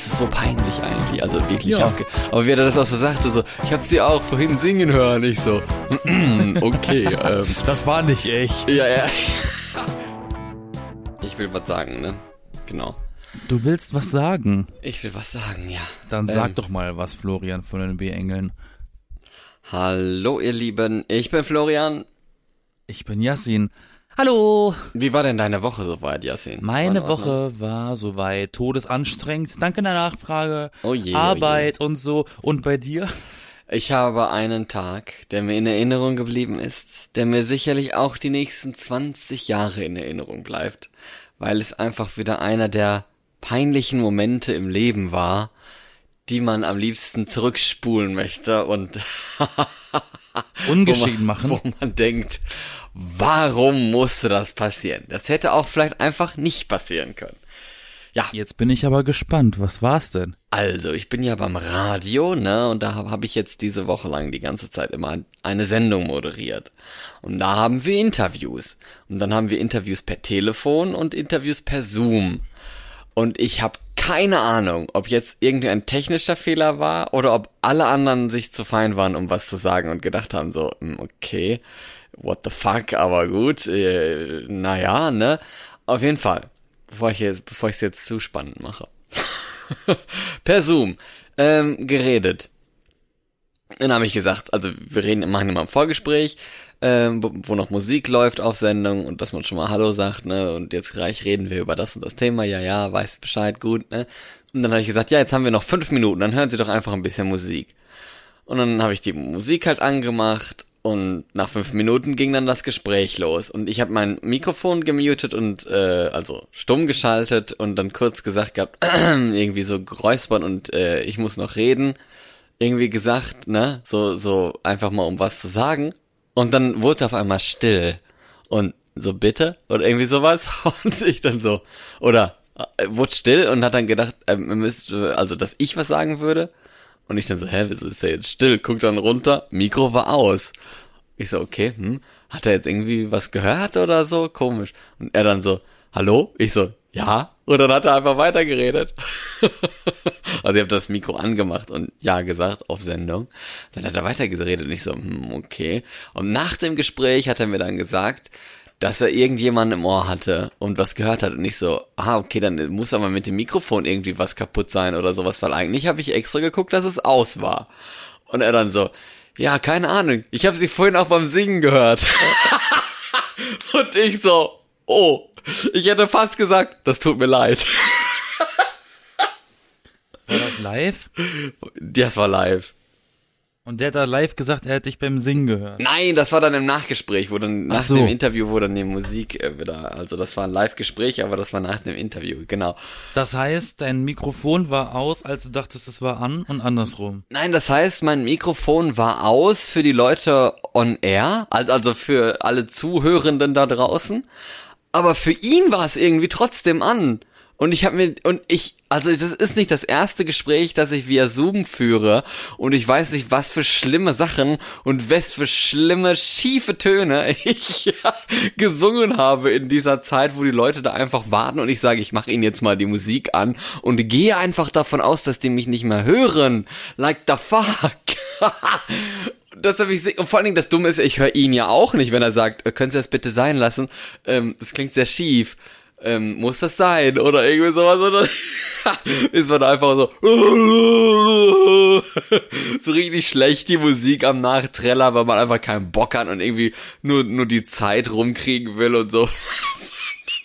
es ist so peinlich eigentlich. Also wirklich. Ja. ich aber wie er das auch so sagte, so, ich hab's dir auch vorhin singen hören. Ich so, okay, ähm, Das war nicht echt. ja, ja. Ich will was sagen, ne? Genau. Du willst was sagen? Ich will was sagen, ja. Dann sag Ähm. doch mal was, Florian von den B-Engeln. Hallo, ihr Lieben. Ich bin Florian. Ich bin Yassin. Hallo! Wie war denn deine Woche soweit, Yasin? Meine War? Woche war soweit todesanstrengend. Danke der Nachfrage. Oh je, oh je. Arbeit und so. Und bei dir? Ich habe einen Tag, der mir in Erinnerung geblieben ist, der mir sicherlich auch die nächsten 20 Jahre in Erinnerung bleibt, weil es einfach wieder einer der peinlichen Momente im Leben war, die man am liebsten zurückspulen möchte und Ungeschehen machen. Wo man denkt, warum musste das passieren? Das hätte auch vielleicht einfach nicht passieren können. Ja, Jetzt bin ich aber gespannt. Was war's denn? also, ich bin ja beim Radio, ne, und da habe hab ich jetzt diese Woche lang die ganze Zeit immer eine Sendung moderiert. Und da haben wir Interviews. Und dann haben wir Interviews per Telefon und Interviews per Zoom. Und ich habe keine Ahnung, ob jetzt irgendwie ein technischer Fehler war oder ob alle anderen sich zu fein waren, um was zu sagen und gedacht haben, so, hm, okay, what the fuck, aber gut, äh, naja, ne. Auf jeden Fall, bevor ich jetzt, bevor ich es jetzt zu spannend mache. per Zoom ähm, geredet. Dann habe ich gesagt, also wir reden, machen immer ein Vorgespräch, ähm, wo, noch Musik läuft auf Sendung und dass man schon mal Hallo sagt, ne? Und jetzt gleich reden wir über das und das Thema, ja, ja, weiß Bescheid, gut, ne? Und dann habe ich gesagt, ja, jetzt haben wir noch fünf Minuten, dann hören Sie doch einfach ein bisschen Musik. Und dann habe ich die Musik halt angemacht und nach fünf Minuten ging dann das Gespräch los. Und ich habe mein Mikrofon gemutet und äh, also stumm geschaltet und dann kurz gesagt gehabt, irgendwie so geräuspert und äh, ich muss noch reden. Irgendwie gesagt, ne? So, so einfach mal um was zu sagen. Und dann wurde auf einmal still. Und so bitte? Oder irgendwie sowas. Und ich dann so, oder äh, wurde still und hat dann gedacht, ihr müsst, äh, also dass ich was sagen würde. Und ich dann so, hä, wieso ist der jetzt still? Guck dann runter, Mikro war aus. Ich so, okay, hm, hat er jetzt irgendwie was gehört oder so? Komisch. Und er dann so, hallo? Ich so, ja. Und dann hat er einfach weitergeredet. also ich habe das Mikro angemacht und ja gesagt auf Sendung. Dann hat er weitergeredet und ich so, hm, okay. Und nach dem Gespräch hat er mir dann gesagt, dass er irgendjemanden im Ohr hatte und was gehört hat und ich so, ah, okay, dann muss aber mit dem Mikrofon irgendwie was kaputt sein oder sowas, weil eigentlich habe ich extra geguckt, dass es aus war. Und er dann so, ja, keine Ahnung, ich habe sie vorhin auch beim Singen gehört. und ich so, oh, ich hätte fast gesagt, das tut mir leid. War das live? Das war live. Und der hat da live gesagt, er hätte dich beim Singen gehört. Nein, das war dann im Nachgespräch, wo dann nach so. dem Interview, wo dann die Musik äh, wieder, also das war ein Live-Gespräch, aber das war nach dem Interview, genau. Das heißt, dein Mikrofon war aus, als du dachtest, es war an und andersrum. Nein, das heißt, mein Mikrofon war aus für die Leute on air, al- also für alle Zuhörenden da draußen. Aber für ihn war es irgendwie trotzdem an. Und ich habe mir und ich also das ist nicht das erste Gespräch, das ich via Zoom führe und ich weiß nicht, was für schlimme Sachen und was für schlimme schiefe Töne ich gesungen habe in dieser Zeit, wo die Leute da einfach warten und ich sage, ich mache ihnen jetzt mal die Musik an und gehe einfach davon aus, dass die mich nicht mehr hören. Like the fuck. Das habe ich und vor allen Dingen das Dumme ist, ich höre ihn ja auch nicht, wenn er sagt, äh, können Sie das bitte sein lassen? Ähm, das klingt sehr schief. Ähm, muss das sein? Oder irgendwie sowas, oder? ist man einfach so, so richtig schlecht die Musik am Nachtreller, weil man einfach keinen Bock hat und irgendwie nur, nur die Zeit rumkriegen will und so.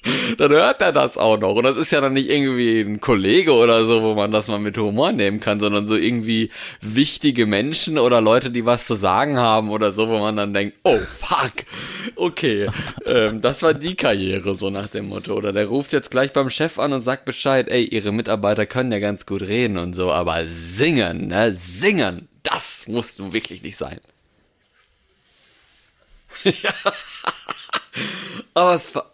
dann hört er das auch noch. Und das ist ja dann nicht irgendwie ein Kollege oder so, wo man das mal mit Humor nehmen kann, sondern so irgendwie wichtige Menschen oder Leute, die was zu sagen haben oder so, wo man dann denkt, oh fuck, okay, ähm, das war die Karriere, so nach dem Motto. Oder der ruft jetzt gleich beim Chef an und sagt Bescheid, ey, ihre Mitarbeiter können ja ganz gut reden und so, aber singen, ne, singen, das musst du wirklich nicht sein. ja. Aber es war,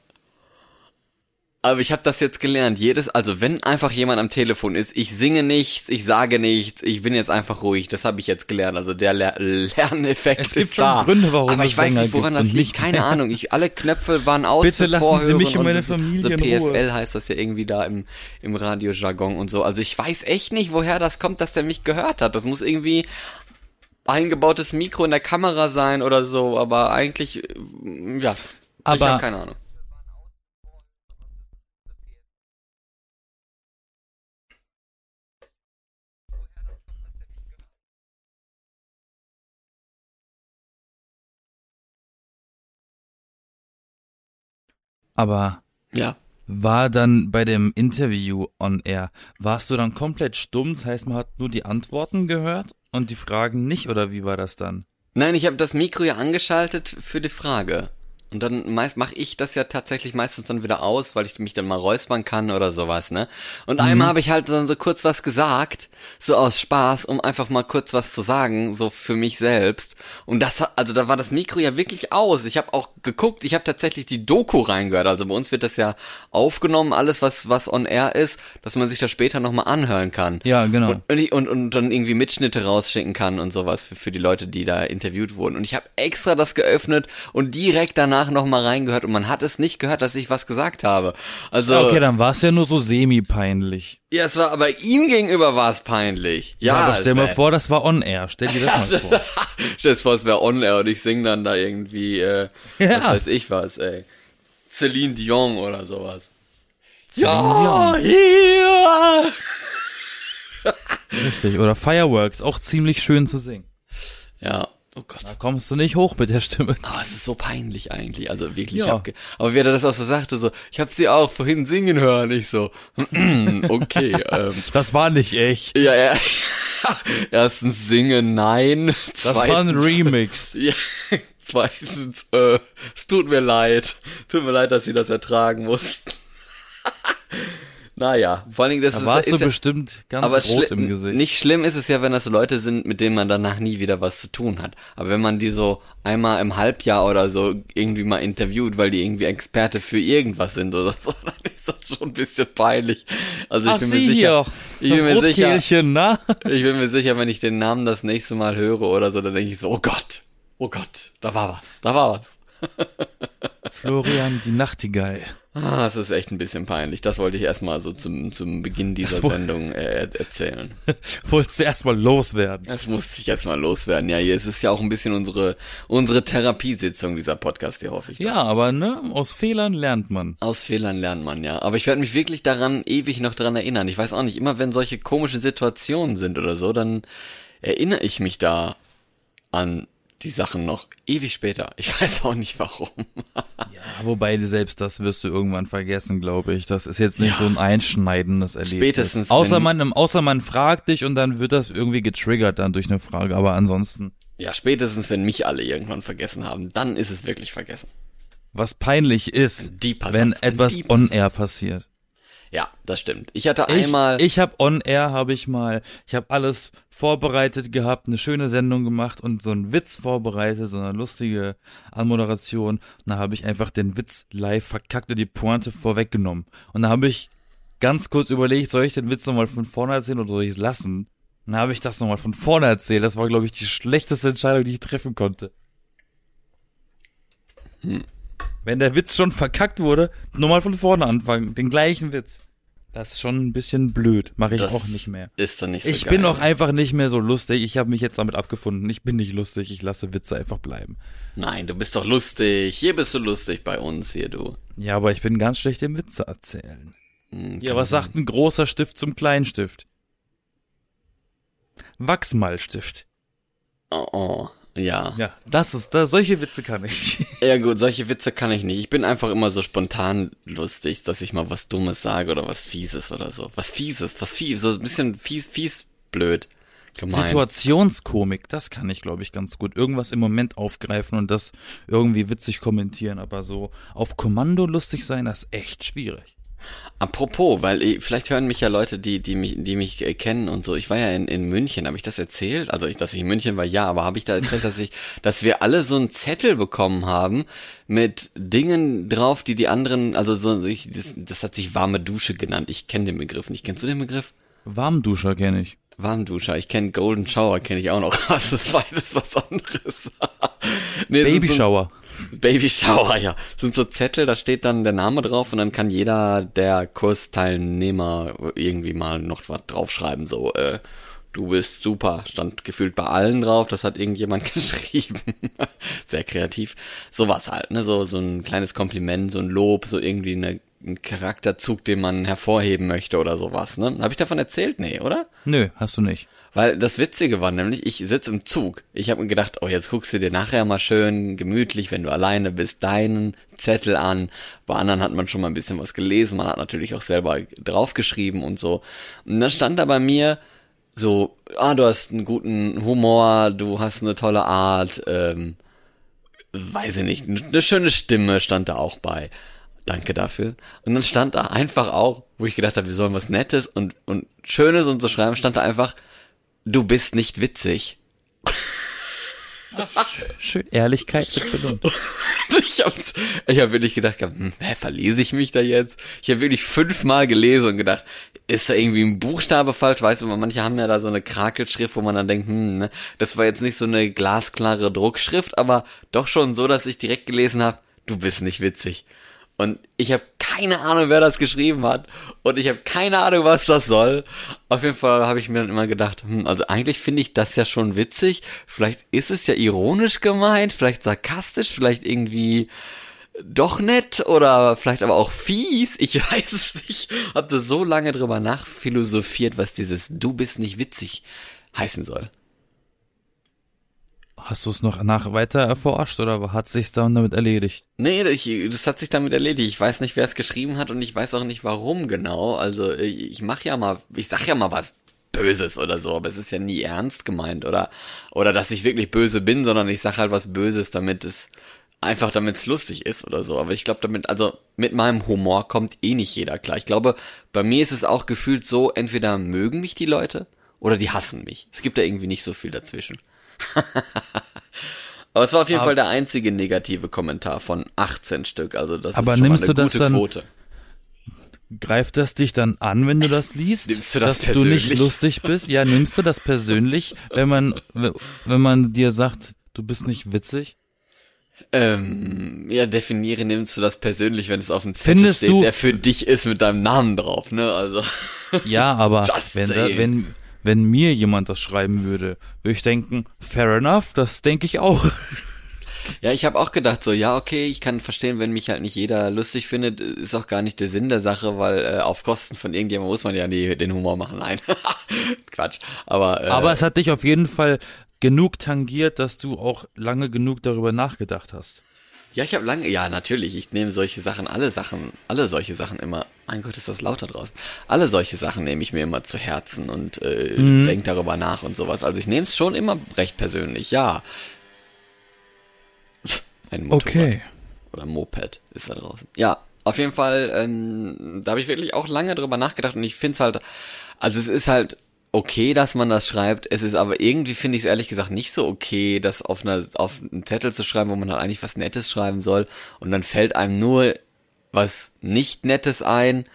Aber ich habe das jetzt gelernt. Jedes, also wenn einfach jemand am Telefon ist, ich singe nichts, ich sage nichts, ich bin jetzt einfach ruhig. Das habe ich jetzt gelernt. Also der Ler Lerneffekt Es gibt ist schon da. Gründe, warum Aber ich weiß nicht, woran das und liegt. Keine. Ahnung. Ich, alle Knöpfe waren aus. Bitte lassen Sie Vorhören mich und meine Familie so in Ruhe. PFL heißt das ja irgendwie da im im Radiojargon und so. Also ich weiß echt nicht, woher das kommt, dass der mich gehört hat. Das muss irgendwie eingebautes Mikro in der Kamera sein oder so. Aber eigentlich, äh, ja. ich Aber- habe keine Ahnung. Aber Ja. war dann bei dem Interview on air, warst du dann komplett stumm? Das heißt, man hat nur die Antworten gehört und die Fragen nicht, oder wie war das dann? Nein, ich habe das Mikro ja angeschaltet für die Frage. Und dann meist mache ich das ja tatsächlich meistens dann wieder aus, weil ich mich dann mal räuspern kann oder sowas, ne? Und einmal habe ich halt dann so kurz was gesagt, so aus Spaß, um einfach mal kurz was zu sagen, so für mich selbst. Und das, also da war das Mikro ja wirklich aus. Ich habe auch geguckt, ich habe tatsächlich die Doku reingehört. Also bei uns wird das ja aufgenommen, alles was was on air ist, dass man sich das später noch mal anhören kann. Ja, genau. Und, und, und, und dann irgendwie Mitschnitte rausschicken kann und sowas für, für die Leute, die da interviewt wurden. Und ich habe extra das geöffnet und direkt danach nochmal reingehört und man hat es nicht gehört, dass ich was gesagt habe. Also, Ja, okay, dann war es ja nur so semi-peinlich. ja, es war, aber ihm gegenüber war es peinlich. Ja, aber stell mal vor, das war on air. Stell dir das mal vor. Stell dir vor, es wäre on air und ich sing dann da irgendwie, äh, Ja. was weiß ich was, ey. Celine Dion oder sowas. Celine ja, hier! Richtig. Oder Fireworks, auch ziemlich schön zu singen. Ja, oh Gott. Da kommst du nicht hoch mit der Stimme. Ah, es ist so peinlich eigentlich, also wirklich. Ja. Ich aber wie er das auch so sagte, so, ich hab sie auch vorhin singen hören, ich so, okay, ähm, Das war nicht echt. ja, ja, erstens singen, nein, Das war ein zweitens, Remix. ja, zweitens, äh, es tut mir leid, tut mir leid, dass sie das ertragen mussten. naja, vor allen Dingen, das Da ist, warst ist du ja, bestimmt ganz aber rot im Gesicht. nicht schlimm ist es ja, wenn das so Leute sind, mit denen man danach nie wieder was zu tun hat. Aber wenn man die so einmal im Halbjahr oder so irgendwie mal interviewt, weil die irgendwie Experte für irgendwas sind oder so, dann ist das schon ein bisschen peinlich. Also ich Ach, bin mir sie sicher, ich das bin mir sicher, na? ich bin mir sicher, wenn ich den Namen das nächste Mal höre oder so, dann denke ich so, oh Gott, oh Gott, da war was, da war was. Florian, die Nachtigall. Ah, es ist echt ein bisschen peinlich. Das wollte ich erstmal so zum, zum Beginn dieser woll- Sendung äh, erzählen. Wolltest du erstmal loswerden. Das muss ich jetzt mal loswerden. Ja, hier es ist ja auch ein bisschen unsere unsere Therapiesitzung dieser Podcast, hier hoffe ich. Ja, aber ne, aus Fehlern lernt man. Aus Fehlern lernt man ja. Aber ich werde mich wirklich daran ewig noch dran erinnern. Ich weiß auch nicht, immer wenn solche komischen Situationen sind oder so, dann erinnere ich mich da an die Sachen noch ewig später. Ich weiß auch nicht warum. Ja, wobei selbst das wirst du irgendwann vergessen, glaube ich. Das ist jetzt nicht Ja. so ein einschneidendes Erlebnis. Spätestens, Außer man, außer man fragt dich und dann wird das irgendwie getriggert dann durch eine Frage. Aber ansonsten, Ja, spätestens wenn mich alle irgendwann vergessen haben, dann ist es wirklich vergessen. was peinlich ist, wenn etwas on air passiert. Ja, das stimmt. Ich hatte Ich, einmal ich habe on air, habe ich mal, ich habe alles vorbereitet gehabt, eine schöne Sendung gemacht und so einen Witz vorbereitet, so eine lustige Anmoderation. Und da habe ich einfach den Witz live verkackt und die Pointe vorweggenommen. Und da habe ich ganz kurz überlegt, soll ich den Witz nochmal von vorne erzählen oder soll ich es lassen? Dann habe ich das nochmal von vorne erzählt. Das war, glaube ich, die schlechteste Entscheidung, die ich treffen konnte. Wenn der Witz schon verkackt wurde, nochmal von vorne anfangen, den gleichen Witz. Das ist schon ein bisschen blöd, mache ich das auch nicht mehr. Ist dann nicht so Ich geil. bin auch einfach nicht mehr so lustig. Ich habe mich jetzt damit abgefunden. Ich bin nicht lustig. Ich lasse Witze einfach bleiben. Nein, du bist doch lustig. Hier bist du lustig bei uns, hier du. Ja, aber ich bin ganz schlecht im Witze erzählen. Hm, Ja, was sagt ein großer Stift zum kleinen Stift? Wachsmalstift. Oh, oh. Ja. Ja, das ist, da, solche Witze kann ich. Ja gut, solche Witze kann ich nicht. Ich bin einfach immer so spontan lustig, dass ich mal was Dummes sage oder was Fieses oder so. Was Fieses, was fies, so ein bisschen fies, fies, blöd. Gemein. Situationskomik, das kann ich, glaube ich, ganz gut. Irgendwas im Moment aufgreifen und das irgendwie witzig kommentieren, aber so auf Kommando lustig sein, das ist echt schwierig. Apropos, weil ich, vielleicht hören mich ja Leute, die, die mich, die mich äh, kennen und so. Ich war ja in, in München, habe ich das erzählt? Also, ich, dass ich in München war, ja, aber habe ich da erzählt, dass ich, dass wir alle so einen Zettel bekommen haben mit Dingen drauf, die die anderen, also so, ich, das, das hat sich warme Dusche genannt. Ich kenne den Begriff nicht. Kennst du den Begriff? Warmduscher kenne ich. Warmduscher. Ich kenne Golden Shower, kenne ich auch noch. Das ist beides was anderes. nee, Baby Shower. Baby Shower, ja. Sind so Zettel, da steht dann der Name drauf und dann kann jeder der Kursteilnehmer irgendwie mal noch was draufschreiben, so, äh, du bist super, stand gefühlt bei allen drauf, das hat irgendjemand geschrieben. Sehr kreativ. So was halt, ne, so, so ein kleines Kompliment, so ein Lob, so irgendwie eine, ein Charakterzug, den man hervorheben möchte oder sowas, ne? Hab ich davon erzählt? Nee, oder? Nö, hast du nicht. Weil das Witzige war nämlich, ich sitze im Zug. Ich habe mir gedacht, oh, jetzt guckst du dir nachher mal schön gemütlich, wenn du alleine bist, deinen Zettel an. Bei anderen hat man schon mal ein bisschen was gelesen, man hat natürlich auch selber draufgeschrieben und so. Und dann stand da bei mir so, ah, du hast einen guten Humor, du hast eine tolle Art, ähm, weiß ich nicht, eine schöne Stimme stand da auch bei. Danke dafür. Und dann stand da einfach auch, wo ich gedacht habe, wir sollen was Nettes und, und Schönes und so schreiben, stand da einfach, du bist nicht witzig. Ach, schön, Ehrlichkeit wird belohnt. ich habe ich hab wirklich gedacht, hm, hä, verlese ich mich da jetzt? Ich habe wirklich fünfmal gelesen und gedacht, ist da irgendwie ein Buchstabe falsch? Weißt du, manche haben ja da so eine Krakelschrift, wo man dann denkt, hm, ne, das war jetzt nicht so eine glasklare Druckschrift, aber doch schon so, dass ich direkt gelesen habe, du bist nicht witzig. Und ich habe keine Ahnung, wer das geschrieben hat. Und ich habe keine Ahnung, was das soll. Auf jeden Fall habe ich mir dann immer gedacht, hm, also eigentlich finde ich das ja schon witzig. Vielleicht ist es ja ironisch gemeint, vielleicht sarkastisch, vielleicht irgendwie doch nett oder vielleicht aber auch fies. Ich weiß es nicht. Hab so lange drüber nachphilosophiert, was dieses Du bist nicht witzig heißen soll. Hast du es noch nach weiter erforscht oder hat sich's dann damit erledigt? Nee, ich, das hat sich damit erledigt. Ich weiß nicht, wer es geschrieben hat und ich weiß auch nicht, warum genau. Also ich, ich mache ja mal, ich sag ja mal was Böses oder so, aber es ist ja nie ernst gemeint oder oder dass ich wirklich böse bin, sondern ich sag halt was Böses, damit es einfach damit es lustig ist oder so. Aber ich glaube damit, also mit meinem Humor kommt eh nicht jeder klar. Ich glaube, bei mir ist es auch gefühlt so, entweder mögen mich die Leute oder die hassen mich. Es gibt da irgendwie nicht so viel dazwischen. aber es war auf jeden aber, Fall der einzige negative Kommentar von 18 Stück. Also das aber ist schon nimmst eine du das gute dann, Quote. Greift das dich dann an, wenn du das liest? Nimmst du das dass du nicht lustig bist? Ja, nimmst du das persönlich, wenn man, wenn man dir sagt, du bist nicht witzig? Ähm, ja, definiere, nimmst du das persönlich, wenn es auf dem Zettel Findest steht, du, der für dich ist mit deinem Namen drauf, ne? Also. Ja, aber wenn, da, wenn, wenn mir jemand das schreiben würde, würde ich denken, fair enough, das denke ich auch. Ja, ich habe auch gedacht so, ja, okay, ich kann verstehen, wenn mich halt nicht jeder lustig findet, ist auch gar nicht der Sinn der Sache, weil äh, auf Kosten von irgendjemandem muss man ja nie den Humor machen. Nein, Quatsch. Aber, äh, Aber es hat dich auf jeden Fall genug tangiert, dass du auch lange genug darüber nachgedacht hast. Ja, ich habe lange, ja, natürlich, ich nehme solche Sachen, alle Sachen, alle solche Sachen immer. Mein Gott, ist das lauter draußen. Alle solche Sachen nehme ich mir immer zu Herzen und äh, Mhm. denk darüber nach und sowas. Also ich nehme es schon immer recht persönlich, ja. Ein Motorrad. oder Moped ist da draußen. Ja, auf jeden Fall, ähm, da habe ich wirklich auch lange drüber nachgedacht und ich finde es halt, also es ist halt okay, dass man das schreibt, es ist aber irgendwie finde ich es ehrlich gesagt nicht so okay, das auf einer auf einen Zettel zu schreiben, wo man halt eigentlich was Nettes schreiben soll. Und dann fällt einem nur was nicht Nettes ein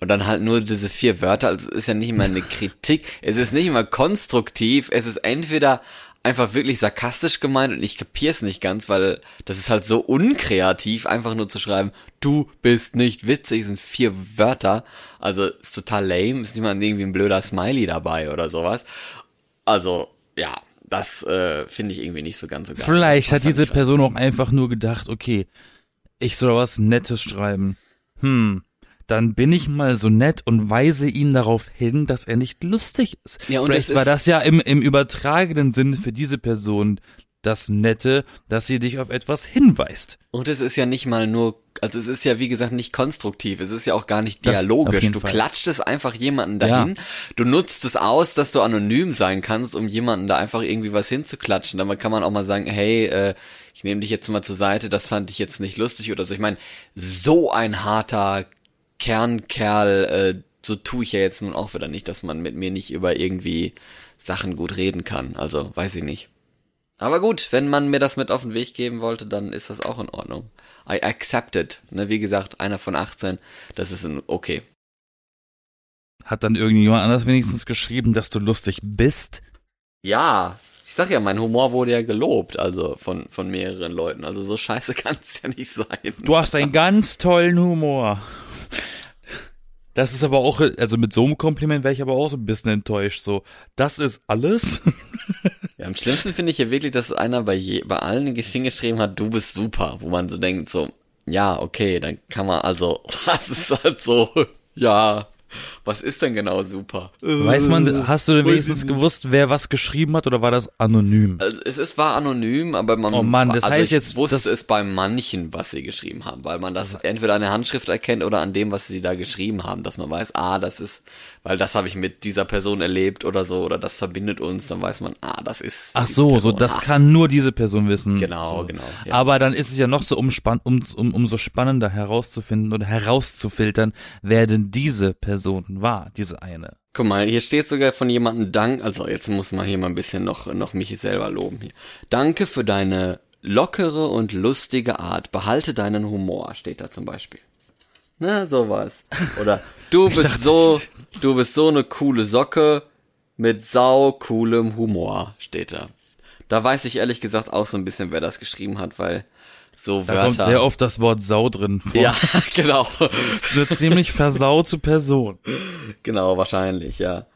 und dann halt nur diese vier Wörter, also es ist ja nicht immer eine Kritik, es ist nicht immer konstruktiv, es ist entweder einfach wirklich sarkastisch gemeint und ich kapier's nicht ganz, weil das ist halt so unkreativ, einfach nur zu schreiben, du bist nicht witzig, sind vier Wörter, also ist total lame, ist mal irgendwie ein blöder Smiley dabei oder sowas. Also, ja, das äh, finde ich irgendwie nicht so ganz so geil. Vielleicht hat passt diese. Person auch einfach nur gedacht, okay, ich soll was Nettes schreiben. Hm, dann bin ich mal so nett und weise ihn darauf hin, dass er nicht lustig ist. Ja, und Vielleicht es war ist- das ja im, im übertragenen Sinn für diese Person das Nette, dass sie dich auf etwas hinweist. Und es ist ja nicht mal nur, also es ist ja wie gesagt nicht konstruktiv, es ist ja auch gar nicht dialogisch. Du Fall. klatscht es einfach jemanden dahin, du nutzt es aus, dass du anonym sein kannst, um jemanden da einfach irgendwie was hinzuklatschen. Dann kann man auch mal sagen, hey, äh, ich nehme dich jetzt mal zur Seite, das fand ich jetzt nicht lustig oder so. Ich meine, so ein harter Kernkerl, äh, so tue ich ja jetzt nun auch wieder nicht, dass man mit mir nicht über irgendwie Sachen gut reden kann. Also, weiß ich nicht. Aber gut, wenn man mir das mit auf den Weg geben wollte, dann ist das auch in Ordnung. I accept it. Ne, wie gesagt, einer von 18, das ist in, okay. Hat dann irgendjemand anders wenigstens geschrieben, dass du lustig bist? Ja, ich sag ja, mein Humor wurde ja gelobt, also von, von mehreren Leuten. Also so scheiße kann es ja nicht sein. Du hast einen ganz tollen Humor. Das ist aber auch, also mit so einem Kompliment wäre ich aber auch so ein bisschen enttäuscht. So, das ist alles? Ja, am schlimmsten finde ich ja wirklich, dass einer bei, je, bei allen hingeschrieben hat, du bist super, wo man so denkt, so, ja, okay, dann kann man, also, das ist halt so, ja, was ist denn genau super? Weiß man, hast du denn wenigstens gewusst, wer was geschrieben hat oder war das anonym? Also es ist war anonym, aber man Oh Mann, das also heißt ich jetzt, wusste es bei manchen, was sie geschrieben haben, weil man das entweder an der Handschrift erkennt oder an dem, was sie da geschrieben haben, dass man weiß, ah, das ist, weil das habe ich mit dieser Person erlebt oder so oder das verbindet uns, dann weiß man, ah, das ist Ach so, so das ah, kann nur diese Person wissen. Genau, so. genau, ja. Aber dann ist es ja noch so umspann um, um, umso spannender herauszufinden oder herauszufiltern, wer denn diese Person war, diese eine. Guck mal, hier steht sogar von jemandem Dank, also jetzt muss man hier mal ein bisschen noch, noch mich selber loben hier. Danke für deine lockere und lustige Art. Behalte deinen Humor, steht da zum Beispiel. Na, sowas. Oder du bist so, du bist so eine coole Socke mit sau coolem Humor, steht da. Da weiß ich ehrlich gesagt auch so ein bisschen, wer das geschrieben hat, weil so Da kommt Wörter. sehr oft das Wort Sau drin vor. ja, genau. Eine ziemlich versaute Person. Genau, wahrscheinlich, ja.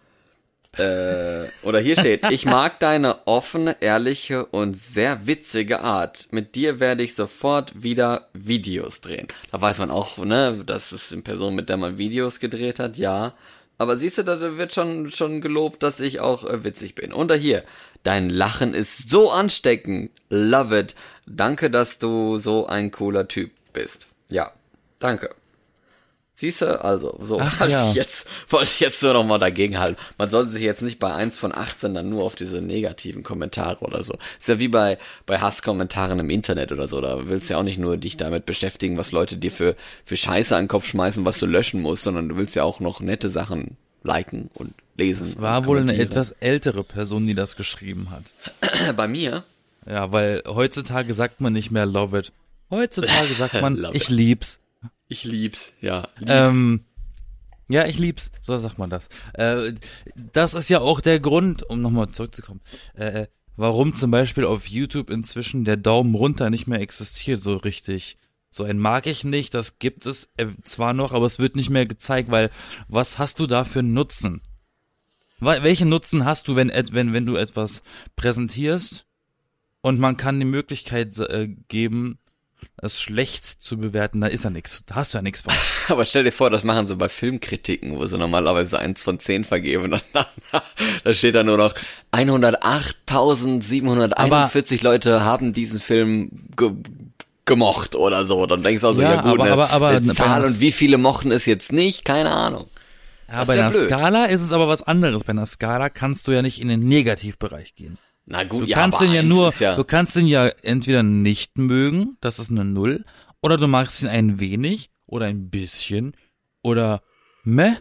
Äh, oder hier steht, ich mag deine offene, ehrliche und sehr witzige Art. Mit dir werde ich sofort wieder Videos drehen. Da weiß man auch, ne, das ist eine Person, mit der man Videos gedreht hat, ja. Aber siehst du, da wird schon, schon gelobt, dass ich auch äh, witzig bin. Und da hier, dein Lachen ist so ansteckend. Love it. Danke, dass du so ein cooler Typ bist. Ja, danke. Siehst du, also, so, Ach, wollte ja. ich jetzt, wollte ich jetzt nur noch mal dagegen halten. Man sollte sich jetzt nicht bei 1 von 18 dann nur auf diese negativen Kommentare oder so. Ist ja wie bei, bei Hasskommentaren im Internet oder so. Da willst du ja auch nicht nur dich damit beschäftigen, was Leute dir für, für Scheiße an den Kopf schmeißen, was du löschen musst, sondern du willst ja auch noch nette Sachen liken und lesen. Es war wohl eine etwas ältere Person, die das geschrieben hat. Bei mir? Ja, weil heutzutage sagt man nicht mehr love it. Heutzutage sagt man, ich it. lieb's. Ich lieb's, ja. Lieb's. Ähm, ja, ich lieb's. So sagt man das. Äh, das ist ja auch der Grund, um nochmal zurückzukommen, äh, warum zum Beispiel auf YouTube inzwischen der Daumen runter nicht mehr existiert, so richtig. So ein mag ich nicht, das gibt es äh, zwar noch, aber es wird nicht mehr gezeigt, weil was hast du da für einen Nutzen? Wel- Welchen Nutzen hast du, wenn, wenn, wenn du etwas präsentierst und man kann die Möglichkeit äh, geben, es schlecht zu bewerten, da ist ja nichts, da hast du ja nichts von. Aber stell dir vor, das machen sie bei Filmkritiken, wo sie normalerweise eins von zehn vergeben. Und dann, da steht da nur noch 108.741 Leute haben diesen Film ge gemocht oder so. Dann denkst du also, ja, Ja, gut, aber- eine, aber- aber eine Zahl und wie viele mochten es jetzt nicht? Keine Ahnung. Ja, bei ja einer blöd. Skala ist es aber was anderes. Bei einer Skala kannst du ja nicht in den Negativbereich gehen. Na gut, Du ja, kannst den ja nur, ja, du kannst den ja entweder nicht mögen, das ist eine Null, oder du magst ihn ein wenig oder ein bisschen oder meh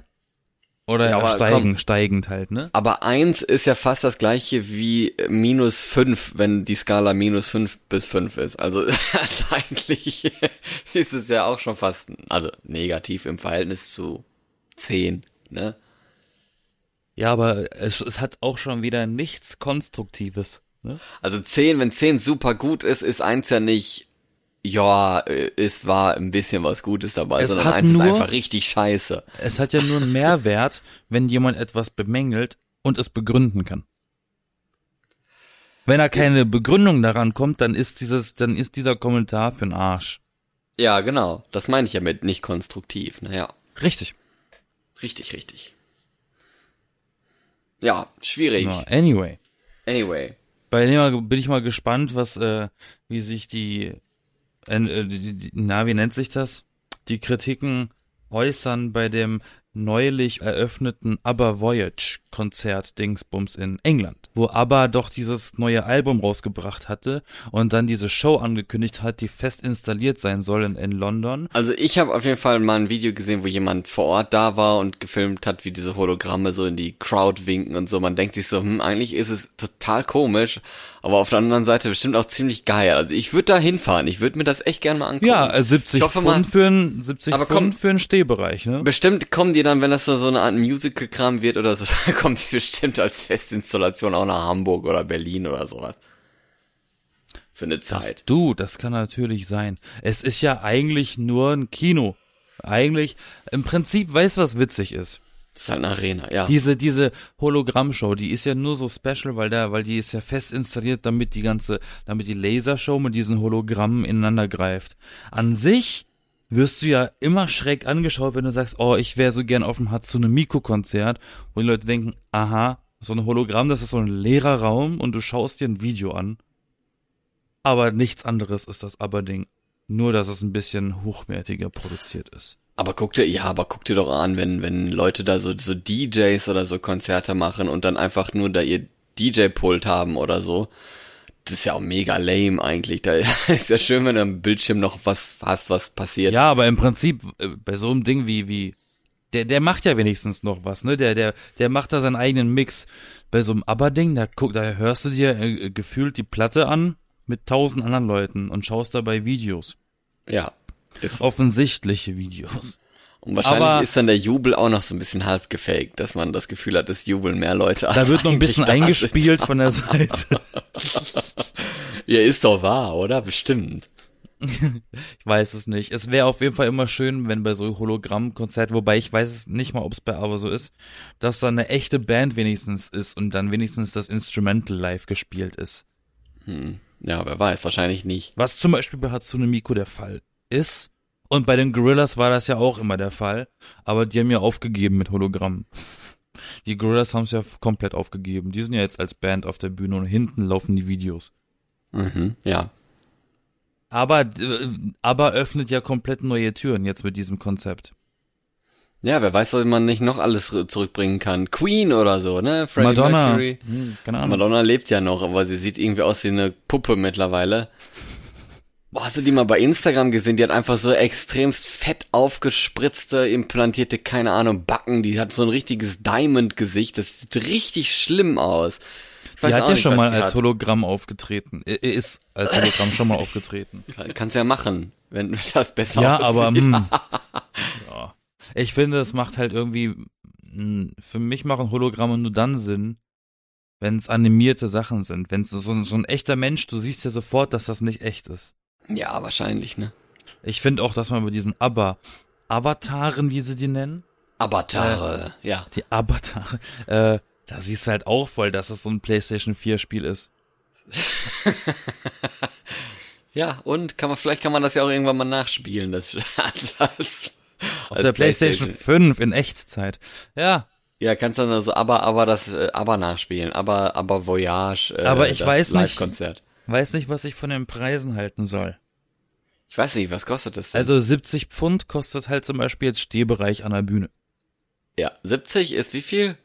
oder Ja, steigen, komm. steigend halt, ne? aber eins ist ja fast das gleiche wie äh, minus fünf, wenn die Skala minus fünf bis fünf ist. Also, also eigentlich ist es ja auch schon fast, also negativ im Verhältnis zu zehn, ne? Ja, aber es, es hat auch schon wieder nichts Konstruktives. Ne? Also 10, wenn 10 super gut ist, ist eins ja nicht, ja, äh, es war ein bisschen was Gutes dabei, Es sondern hat eins ist nur- einfach richtig scheiße. Es hat ja nur einen Mehrwert, wenn jemand etwas bemängelt und es begründen kann. Wenn er keine Begründung daran kommt, dann ist dieses, dann ist dieser Kommentar für den Arsch. Ja, genau. Das meine ich ja mit nicht konstruktiv. Naja, Richtig. richtig, richtig. Ja, schwierig. Ja, anyway. Anyway. Bei dem bin ich mal gespannt, was, äh, wie sich die, äh, die, die, na, wie nennt sich das? Die Kritiken äußern bei dem neulich eröffneten Aber Voyage Konzert Dingsbums in England, wo ABBA doch dieses neue Album rausgebracht hatte und dann diese Show angekündigt hat, die fest installiert sein soll in, in London. Also ich habe auf jeden Fall mal ein Video gesehen, wo jemand vor Ort da war und gefilmt hat, wie diese Hologramme so in die Crowd winken und so. Man denkt sich so, hm, eigentlich ist es total komisch, aber auf der anderen Seite bestimmt auch ziemlich geil. Also ich würde da hinfahren, ich würde mir das echt gerne mal angucken. Ja, äh, 70 Ich hoffe Pfund für ein 70 Aber Pfund komm- für einen Stehbereich, ne? Bestimmt kommen die dann, wenn das so, so eine Art Musical-Kram wird oder so, dann kommen die bestimmt als Festinstallation auch nach Hamburg oder Berlin oder sowas. Für eine Das, Zeit. du, das kann natürlich sein. Es ist ja eigentlich nur ein Kino. Eigentlich, im Prinzip, weißt du, was witzig ist? Das ist halt eine Arena, ja. Diese, diese Hologrammshow, die ist ja nur so special, weil da, weil die ist ja fest installiert, damit die ganze, damit die Lasershow mit diesen Hologrammen ineinander greift. An sich wirst du ja immer schräg angeschaut, wenn du sagst, oh, ich wäre so gern auf dem Hatsune Miku Konzert, wo die Leute denken, aha, so ein Hologramm, das ist so ein leerer Raum und du schaust dir ein Video an. Aber nichts anderes ist das Aberding. Nur, dass es ein bisschen hochwertiger produziert ist. Aber guck dir, ja, aber guck dir doch an, wenn, wenn Leute da so, so DJs oder so Konzerte machen und dann einfach nur da ihr DJ-Pult haben oder so. Das ist ja auch mega lame eigentlich. Da ist ja schön, wenn du am Bildschirm noch was hast, was passiert. Ja, aber im Prinzip äh, bei so einem Ding wie wie der der macht ja wenigstens noch was, ne? Der der der macht da seinen eigenen Mix. Bei so einem Aber-Ding, da guck, da hörst du dir äh, gefühlt die Platte an mit tausend anderen Leuten und schaust dabei Videos, Ja. Offensichtliche Videos. Und wahrscheinlich aber- ist dann der Jubel auch noch so ein bisschen halb gefaked, dass man das Gefühl hat, es jubeln mehr Leute. Da wird noch ein bisschen da sind. eingespielt von der Seite. Ja, ist doch wahr, oder? Bestimmt. Ich weiß es nicht. Es wäre auf jeden Fall immer schön, wenn bei so Hologrammkonzerten, wobei ich weiß es nicht mal, ob es bei aber so ist, dass da eine echte Band wenigstens ist und dann wenigstens das Instrumental live gespielt ist. Ja, wer weiß, wahrscheinlich nicht. Was zum Beispiel bei Hatsune Miku der Fall ist. Und bei den Gorillas war das ja auch immer der Fall. Aber die haben ja aufgegeben mit Hologrammen. Die Gorillas haben es ja komplett aufgegeben. Die sind ja jetzt als Band auf der Bühne und hinten laufen die Videos. Mhm, ja. Aber, äh, aber öffnet ja komplett neue Türen jetzt mit diesem Konzept. Ja, wer weiß, was man nicht noch alles zurückbringen kann. Queen oder so, ne? Freddie Madonna. Mercury. Hm, keine Ahnung. Madonna lebt ja noch, aber sie sieht irgendwie aus wie eine Puppe mittlerweile. Boah, hast du die mal bei Instagram gesehen? Die hat einfach so extremst fett aufgespritzte, implantierte, keine Ahnung, Backen. Die hat so ein richtiges Diamond-Gesicht. Das sieht richtig schlimm aus. Ich Die hat ja nicht, schon mal als hat. Hologramm aufgetreten. Ist als Hologramm schon mal aufgetreten. Kann- Kannst ja machen, wenn das besser Ja, aber aussieht. hm, ja. ich finde, es macht halt irgendwie, mh, für mich machen Hologramme nur dann Sinn, wenn es animierte Sachen sind. Wenn es so, so ein echter Mensch, du siehst ja sofort, dass das nicht echt ist. Ja, wahrscheinlich, ne? Ich finde auch, dass man bei diesen Aber Avataren, wie sie die nennen, Avatare, ja. die Avatare, äh, da siehst du halt auch voll, dass das so ein PlayStation 4 Spiel ist. Ja, und kann man, vielleicht kann man das ja auch irgendwann mal nachspielen, das als, als, Auf der PlayStation 5 in Echtzeit. Ja, Ja, kannst dann also aber, aber das, äh, aber nachspielen, aber, aber Voyage, äh, Aber ich weiß nicht- Live-Konzert. Weiß nicht, was ich von den Preisen halten soll. Ich weiß nicht, was kostet das denn? Also 70 Pfund kostet halt zum Beispiel jetzt Stehbereich an der Bühne. ja, 70 ist wie viel?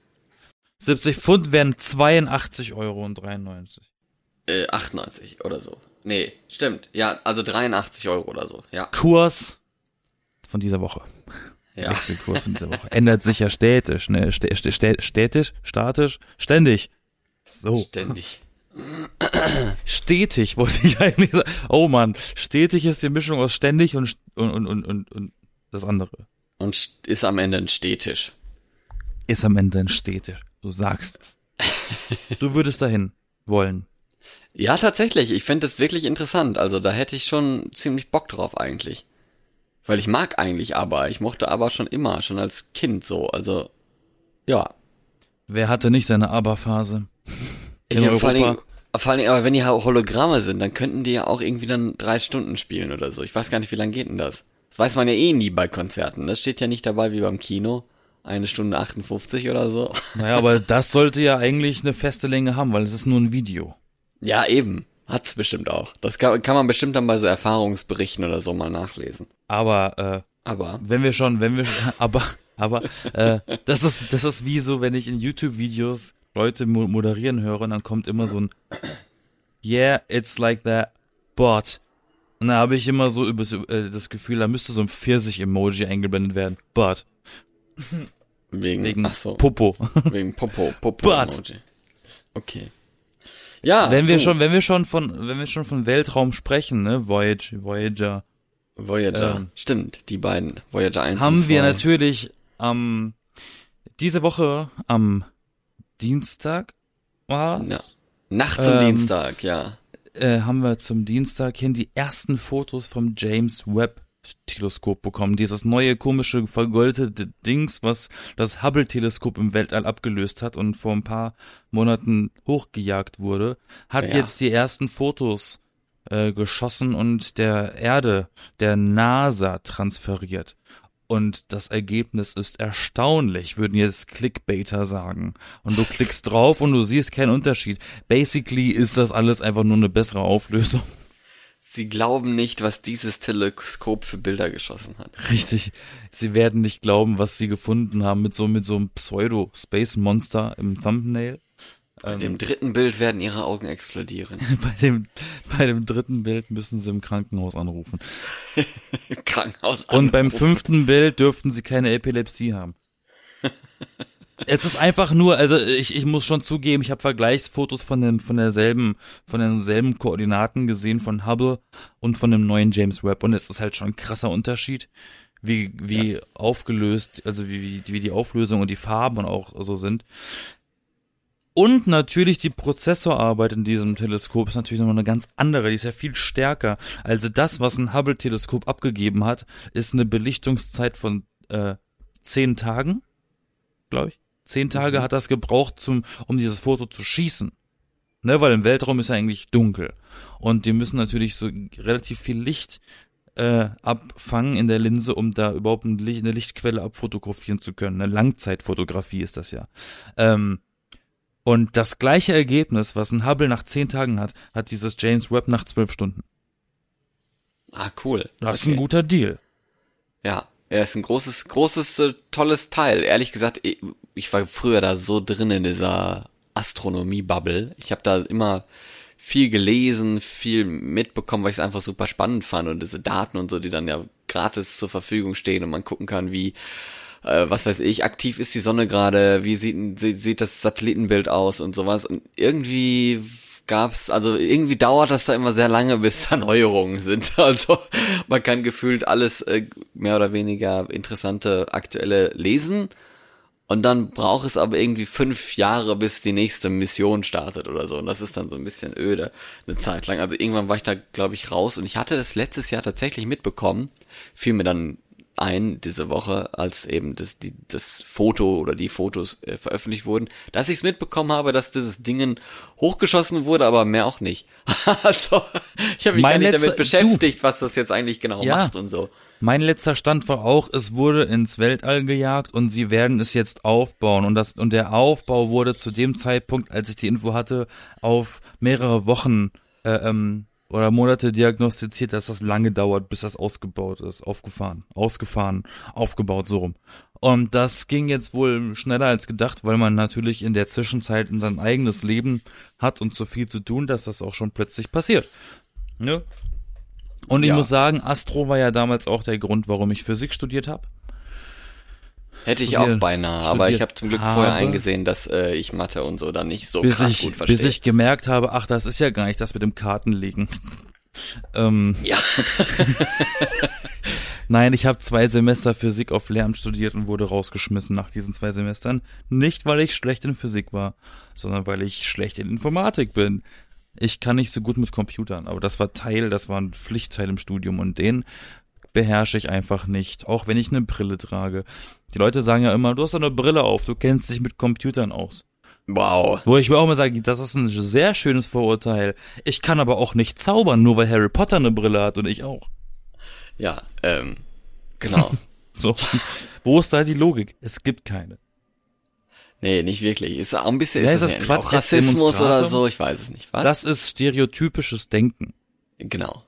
70 Pfund wären 82 Euro und 93. Äh, 98 oder so. Nee, stimmt. Ja, also 83 Euro oder so. Ja, Kurs von dieser Woche. ja. Wechselkurs von dieser Woche. Ändert sich ja stätisch, ne? Stä- stä- stä- Stätisch, statisch, ständig. So. Ständig. Stetig wollte ich eigentlich sagen. Oh man, stetig ist die Mischung aus ständig und, und, und, und, und, das andere. Und st- ist am Ende ein Stehtisch. Ist am Ende ein stetisch. Du sagst es. Du würdest dahin wollen. Ja, tatsächlich. Ich finde das wirklich interessant. Also da hätte ich schon ziemlich Bock drauf eigentlich. Weil ich mag eigentlich aber. Ich mochte aber schon immer, schon als Kind so. Also, ja. Wer hatte nicht seine Aber-Phase? Ich In meine, vor allen Dingen, Europa. vor allen Dingen, aber wenn die Hologramme sind, dann könnten die ja auch irgendwie dann drei Stunden spielen oder so. Ich weiß gar nicht, wie lange geht denn das? Das weiß man ja eh nie bei Konzerten. Das steht ja nicht dabei wie beim Kino. Eine Stunde 58 oder so. Naja, aber das sollte ja eigentlich eine feste Länge haben, weil es ist nur ein Video. Ja, eben. Hat's bestimmt auch. Das kann, kann man bestimmt dann bei so Erfahrungsberichten oder so mal nachlesen. Aber äh, Aber, wenn wir schon, wenn wir aber Aber äh, das ist das ist wie so, wenn ich in YouTube-Videos Leute mo moderieren höre und dann kommt immer so ein Yeah, it's like that, but und da habe ich immer so über äh, das Gefühl, da müsste so ein Pfirsich-Emoji eingeblendet werden. But. Wegen, Wegen ach so, Popo. wegen Popo, Popo But. Emoji. Okay. Ja, wenn wir gut. schon, wenn wir schon von, wenn wir schon von Weltraum sprechen, ne, Voyage, Voyager, Voyager, ähm, stimmt, die beiden, Voyager 1 haben und 2. wir natürlich am diese Woche am Dienstag war Ja. Nacht zum Ähm, Dienstag, ja. äh, haben wir zum Dienstag hin die ersten Fotos vom James Webb Teleskop bekommen. Dieses neue komische vergoldete Dings, was das Hubble Teleskop im Weltall abgelöst hat und vor ein paar Monaten hochgejagt wurde, hat Ja. jetzt die ersten Fotos äh, geschossen und der Erde, der NASA transferiert. Und das Ergebnis ist erstaunlich, würden jetzt Clickbaiter sagen. Und du klickst drauf und du siehst keinen Unterschied. Basically ist das alles einfach nur eine bessere Auflösung. Sie glauben nicht, was dieses Teleskop für Bilder geschossen hat. Richtig. Sie werden nicht glauben, was sie gefunden haben mit so, mit so einem Pseudo-Space-Monster im Thumbnail. Bei dem dritten Bild werden ihre Augen explodieren. Bei dem, bei dem dritten Bild müssen sie im Krankenhaus anrufen. Krankenhaus. Und beim anrufen. fünften Bild dürften sie keine Epilepsie haben. Es ist einfach nur, also ich, ich muss schon zugeben, ich habe Vergleichsfotos von dem von derselben von denselben Koordinaten gesehen von Hubble und von dem neuen James Webb und es ist halt schon ein krasser Unterschied, wie wie aufgelöst, also wie, wie wie die Auflösung und die Farben auch so sind. Und natürlich die Prozessorarbeit in diesem Teleskop ist natürlich noch eine ganz andere, die ist ja viel stärker. Also das, was ein Hubble-Teleskop abgegeben hat, ist eine Belichtungszeit von äh, zehn Tagen, glaube ich. Zehn Tage hat das gebraucht, zum, um dieses Foto zu schießen. Ne, weil im Weltraum ist ja eigentlich dunkel. Und die müssen natürlich so relativ viel Licht äh, abfangen in der Linse, um da überhaupt Licht, eine Lichtquelle abfotografieren zu können. Eine Langzeitfotografie ist das ja. Ähm, und das gleiche Ergebnis, was ein Hubble nach zehn Tagen hat, hat dieses James Webb nach zwölf Stunden. Ah, cool. Das ist Okay. ein guter Deal. Ja, er ist ein großes, großes, äh, tolles Teil. Ehrlich gesagt, ich, ich war früher da so drin in dieser Astronomie-Bubble. Ich habe da immer viel gelesen, viel mitbekommen, weil ich es einfach super spannend fand und diese Daten und so, die dann ja gratis zur Verfügung stehen und man gucken kann, wie äh, was weiß ich, aktiv ist die Sonne gerade, wie sieht, sieht, das Satellitenbild aus und sowas. Und irgendwie gab's, also irgendwie dauert das da immer sehr lange, bis da Neuerungen sind. Also man kann gefühlt alles äh, mehr oder weniger interessante aktuelle lesen. Und dann braucht es aber irgendwie fünf Jahre, bis die nächste Mission startet oder so. Und das ist dann so ein bisschen öde, eine Zeit lang. Also irgendwann war ich da, glaube ich, raus. Und ich hatte das letztes Jahr tatsächlich mitbekommen. Fiel mir dann ein diese Woche, als eben das, die, das Foto oder die Fotos äh, veröffentlicht wurden, dass ich es mitbekommen habe, dass dieses Dingen hochgeschossen wurde, aber mehr auch nicht. also ich habe mich Mein gar nicht letzter- damit beschäftigt, was das jetzt eigentlich genau Ja. macht und so. Mein letzter Stand war auch, es wurde ins Weltall gejagt und sie werden es jetzt aufbauen und das und der Aufbau wurde zu dem Zeitpunkt, als ich die Info hatte, auf mehrere Wochen äh, ähm, oder Monate diagnostiziert, dass das lange dauert, bis das ausgebaut ist, aufgefahren, ausgefahren, aufgebaut so rum. Und das ging jetzt wohl schneller als gedacht, weil man natürlich in der Zwischenzeit sein eigenes Leben hat und so viel zu tun, dass das auch schon plötzlich passiert. Ne? Und ich Ja. muss sagen, Astro war ja damals auch der Grund, warum ich Physik studiert habe. Hätte ich auch beinahe, aber ich habe zum Glück vorher habe. eingesehen, dass äh, ich Mathe und so dann nicht so Bis krass ich, gut verstehe. bis ich gemerkt habe, ach, das ist ja gar nicht das mit dem Kartenlegen. ähm, ja, nein, ich habe zwei Semester Physik auf Lehramt studiert und wurde rausgeschmissen nach diesen zwei Semestern. Nicht, weil ich schlecht in Physik war, sondern weil ich schlecht in Informatik bin. Ich kann nicht so gut mit Computern, aber das war Teil, das war ein Pflichtteil im Studium und den beherrsche ich einfach nicht, auch wenn ich eine Brille trage. Die Leute sagen ja immer, du hast eine Brille auf, du kennst dich mit Computern aus. wow. Wo ich mir auch mal sage, das ist ein sehr schönes Vorurteil. Ich kann aber auch nicht zaubern, nur weil Harry Potter eine Brille hat und ich auch. Ja, ähm, genau. So. Wo ist da die Logik? Es gibt keine. nee, nicht wirklich. Ist auch ein bisschen Ja, ist das das Quatsch- Rassismus oder so, ich weiß es nicht. Was? Das ist stereotypisches Denken. genau.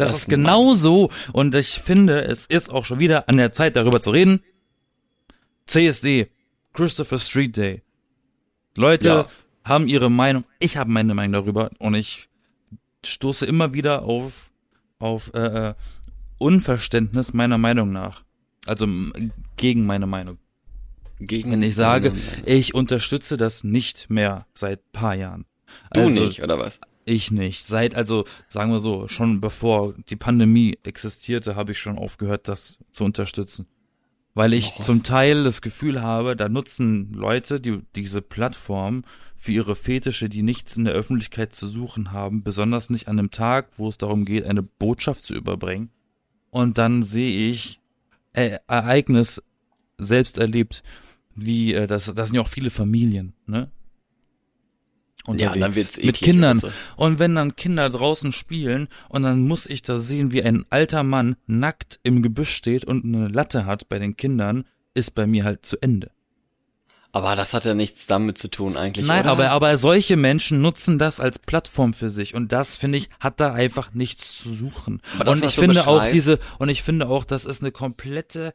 Das, ist genau so. Und ich finde, es ist auch schon wieder an der Zeit, darüber zu reden. CSD, Christopher Street Day. Leute Ja. haben ihre Meinung, ich habe meine Meinung darüber und ich stoße immer wieder auf, auf äh, äh, Unverständnis meiner Meinung nach. Also gegen meine Meinung. Gegen Wenn ich sage, Du ich unterstütze das nicht mehr seit paar Jahren. Also, nicht, oder was? Ich nicht. Seit, also sagen wir so, schon bevor die Pandemie existierte, habe ich schon aufgehört, das zu unterstützen. Weil ich Oh. zum Teil das Gefühl habe, da nutzen Leute die, diese Plattform für ihre Fetische, die nichts in der Öffentlichkeit zu suchen haben, besonders nicht an einem Tag, wo es darum geht, eine Botschaft zu überbringen. Und dann sehe ich äh, Ereignis selbst erlebt, wie äh, das, das sind ja auch viele Familien, ne? Ja, dann Unterwegs. wird's mit Kindern. oder so. Und wenn dann Kinder draußen spielen und dann muss ich da sehen, wie ein alter Mann nackt im Gebüsch steht und eine Latte hat bei den Kindern, ist bei mir halt zu Ende. Aber das hat ja nichts damit zu tun eigentlich, Nein, oder? aber, aber solche Menschen nutzen das als Plattform für sich und das finde ich hat da einfach nichts zu suchen. Das, und ich finde auch diese und ich finde auch, das ist eine komplette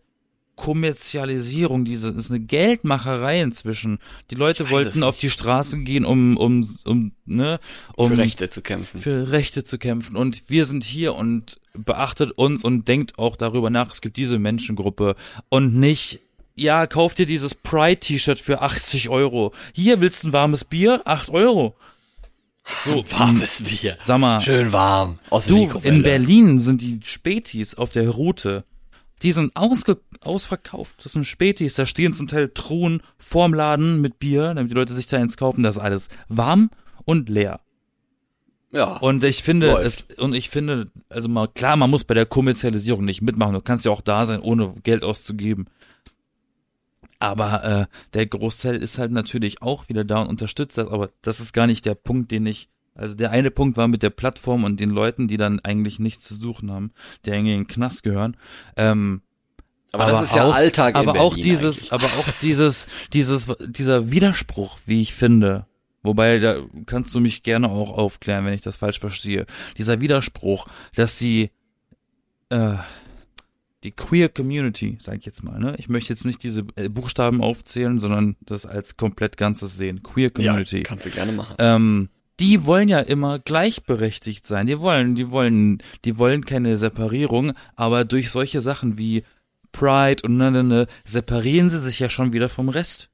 Kommerzialisierung, diese ist eine Geldmacherei inzwischen. Die Leute wollten auf die Straße gehen, um um um ne, um für Rechte zu kämpfen. für Rechte zu kämpfen. Und wir sind hier und beachtet uns und denkt auch darüber nach, es gibt diese Menschengruppe und nicht, ja, kauf dir dieses Pride-T-Shirt für 80 Euro. Hier willst du ein warmes Bier? 8 Euro. So, Warmes Bier. sag mal, Schön warm. Aus du, in Berlin sind die Spätis auf der Route. Die sind ausge ausverkauft. Das sind Spätis. Da stehen zum Teil Truhen vorm Laden mit Bier, damit die Leute sich da eins kaufen. Das ist alles warm und leer. Ja. Und ich finde Läuft. es, und ich finde, also mal, klar, man muss bei der Kommerzialisierung nicht mitmachen. Du kannst ja auch da sein, ohne Geld auszugeben. Aber äh, der Großteil ist halt natürlich auch wieder da und unterstützt das. Aber das ist gar nicht der Punkt, den ich. Also der eine Punkt war mit der Plattform und den Leuten, die dann eigentlich nichts zu suchen haben, die eigentlich in den Knast gehören. Ähm, aber, das ist ja auch, Alltag in aber Berlin auch dieses, eigentlich. aber auch dieses, dieses, dieser Widerspruch, wie ich finde. Wobei, da kannst du mich gerne auch aufklären, wenn ich das falsch verstehe. Dieser Widerspruch, dass die, äh, die Queer Community, sag ich jetzt mal, ne? Ich möchte jetzt nicht diese äh, Buchstaben aufzählen, sondern das als komplett Ganzes sehen. Queer Community Ja, kannst du gerne machen. ähm, die wollen ja immer gleichberechtigt sein. Die wollen, die wollen, die wollen keine Separierung, aber durch solche Sachen wie Pride und ne, ne, ne, separieren sie sich ja schon wieder vom Rest.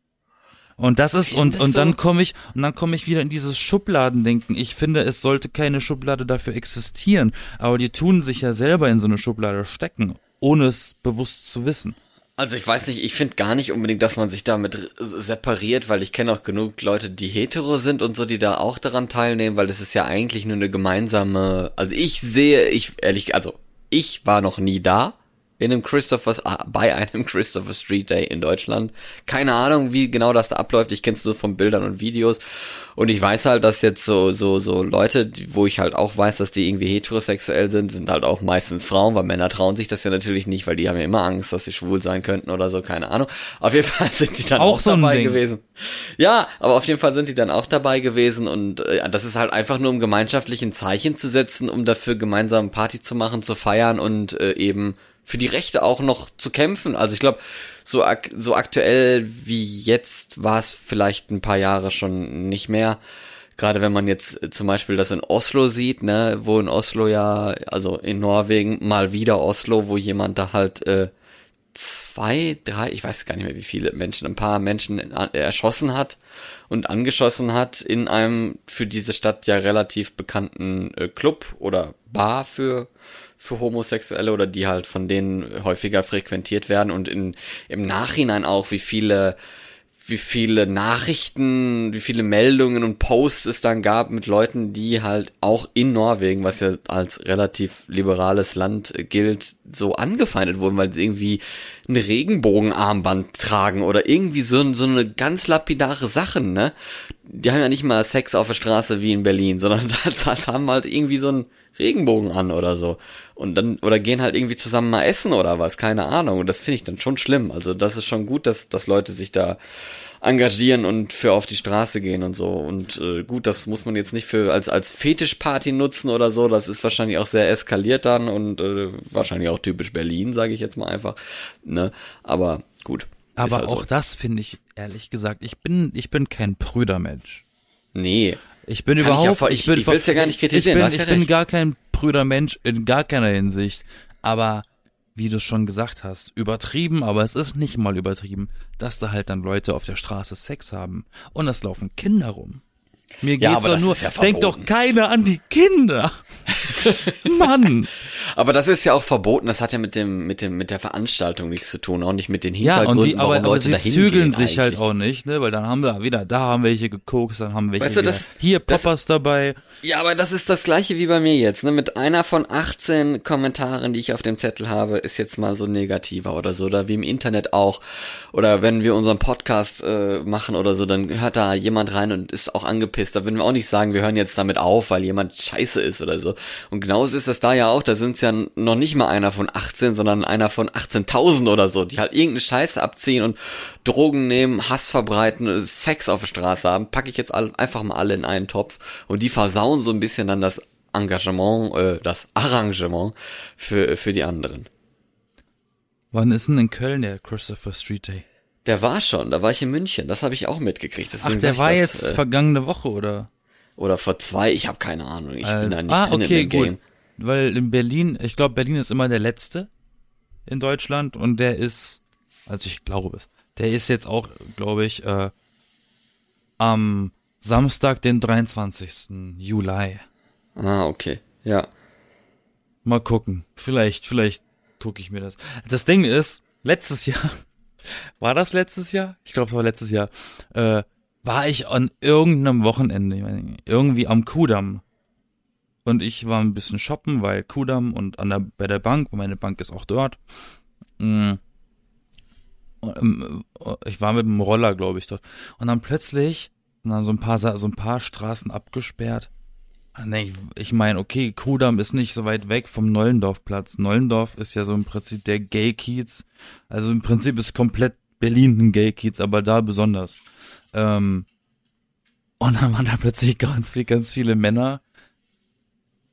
Und das ist, und, und dann komme ich, und dann komme ich wieder in dieses Schubladendenken. Ich finde, es sollte keine Schublade dafür existieren, aber die tun sich ja selber in so eine Schublade stecken, ohne es bewusst zu wissen. Also ich weiß nicht, ich finde gar nicht unbedingt, dass man sich damit separiert, weil ich kenne auch genug Leute, die hetero sind und so, die da auch daran teilnehmen, weil das ist ja eigentlich nur eine gemeinsame, also ich sehe, ich ehrlich, also ich war noch nie da in einem Christopher, ah, bei einem Christopher Street Day in Deutschland. Keine Ahnung, wie genau das da abläuft. Ich kenne es nur von Bildern und Videos. Und ich weiß halt, dass jetzt so, so, so Leute, die, wo ich halt auch weiß, dass die irgendwie heterosexuell sind, sind halt auch meistens Frauen, weil Männer trauen sich das ja natürlich nicht, weil die haben ja immer Angst, dass sie schwul sein könnten oder so, keine Ahnung. Auf jeden Fall sind die dann Auch auch, so dabei Ding. gewesen. Ja, aber auf jeden Fall sind die dann auch dabei gewesen und äh, das ist halt einfach nur um gemeinschaftlichen Zeichen zu setzen, um dafür gemeinsam Party zu machen, zu feiern und äh, eben für die Rechte auch noch zu kämpfen. Also ich glaube, so, ak so aktuell wie jetzt war es vielleicht ein paar Jahre schon nicht mehr. Gerade wenn man jetzt äh, zum Beispiel das in Oslo sieht, ne, wo in Oslo ja, also in Norwegen mal wieder Oslo, wo jemand da halt äh, zwei, drei, ich weiß gar nicht mehr wie viele Menschen, ein paar Menschen äh, erschossen hat und angeschossen hat in einem für diese Stadt ja relativ bekannten äh, Club oder Bar für für Homosexuelle oder die halt von denen häufiger frequentiert werden und in im Nachhinein auch wie viele wie viele Nachrichten, wie viele Meldungen und Posts es dann gab mit Leuten, die halt auch in Norwegen, was ja als relativ liberales Land gilt, so angefeindet wurden, weil sie irgendwie ein Regenbogenarmband tragen oder irgendwie so, so eine ganz lapidare Sachen, ne? Die haben ja nicht mal Sex auf der Straße wie in Berlin, sondern das haben halt irgendwie so einen Regenbogen an oder so. Und dann, oder gehen halt irgendwie zusammen mal essen oder was, keine Ahnung. Und das finde ich dann schon schlimm. Also das ist schon gut, dass, dass Leute sich da engagieren und für auf die Straße gehen und so. Und äh, gut, das muss man jetzt nicht für als, als Fetischparty nutzen oder so. Das ist wahrscheinlich auch sehr eskaliert dann und äh, wahrscheinlich auch typisch Berlin, sage ich jetzt mal einfach. Ne? Aber gut. Aber halt so. auch das finde ich, ehrlich gesagt, ich bin, ich bin kein Brüdermensch. Nee. Ich bin Kann ich ja überhaupt, ich, ich- bin, ich will's ja gar nicht kritisieren, Ich bin, hast ja ich bin gar kein Brüdermensch in gar keiner Hinsicht. Aber wie du schon gesagt hast, übertrieben, aber es ist nicht mal übertrieben, dass da halt dann Leute auf der Straße Sex haben und es laufen Kinder rum. Mir Ja, geht's aber doch nur, ja denk doch keiner an die Kinder. Mann. Aber das ist ja auch verboten, das hat ja mit dem, mit dem, mit der Veranstaltung nichts zu tun, auch nicht mit den Ja, Hintergründen, und die, aber, warum aber Leute sie dahin zügeln sich halt eigentlich. auch nicht, ne, weil dann haben wir wieder, da haben welche gekokst, dann haben welche Weißt du, das- hier Poppers dabei. Ja, aber das ist das gleiche wie bei mir jetzt, ne? Mit einer von 18 Kommentaren, die ich auf dem Zettel habe, ist jetzt mal so negativer oder so, oder wie im Internet auch. Oder wenn wir unseren Podcast äh, machen oder so, dann hört da jemand rein und ist auch angepisst. Da würden wir auch nicht sagen, wir hören jetzt damit auf, weil jemand scheiße ist oder so. Und genauso ist das da ja auch, da sind es ja noch nicht mal einer von 18, sondern einer von 18.000 oder so, die halt irgendeine Scheiße abziehen und Drogen nehmen, Hass verbreiten, Sex auf der Straße haben, packe ich jetzt einfach mal alle in einen Topf und die versauen so ein bisschen dann das Engagement, äh, das Arrangement für, für die anderen. Wann ist denn in Köln der Christopher Street Day? Der war schon, da war ich in München, das habe ich auch mitgekriegt. Deswegen Ach, der war das, jetzt äh, vergangene Woche, oder? oder vor zwei, ich habe keine Ahnung, ich bin da nicht ah, drin okay, in dem gut. Game. Weil in Berlin, ich glaube, Berlin ist immer der letzte in Deutschland und der ist, also ich glaube es, der ist jetzt auch, glaube ich, äh, am Samstag, den 23. Juli. Ah, okay, ja. Mal gucken. Vielleicht, vielleicht gucke ich mir das. Das Ding ist, letztes Jahr, war das letztes Jahr? Ich glaube, es war letztes Jahr, äh, war ich an irgendeinem Wochenende, irgendwie am Kudamm. Und ich war ein bisschen shoppen, weil Kudamm und an der, bei der Bank, und meine Bank ist auch dort. Mm. Und, ähm, Ich war mit dem Roller, glaube ich, dort. Und dann plötzlich sind dann so ein paar, so ein paar Straßen abgesperrt. Nee, ich, ich meine, okay, Kudamm ist nicht so weit weg vom Nollendorfplatz. Nollendorf ist ja so im Prinzip der Gay-Kiez. Also im Prinzip ist komplett Berlin ein Gay-Kiez, aber da besonders. Ähm, und dann waren da plötzlich ganz viel, ganz viele Männer,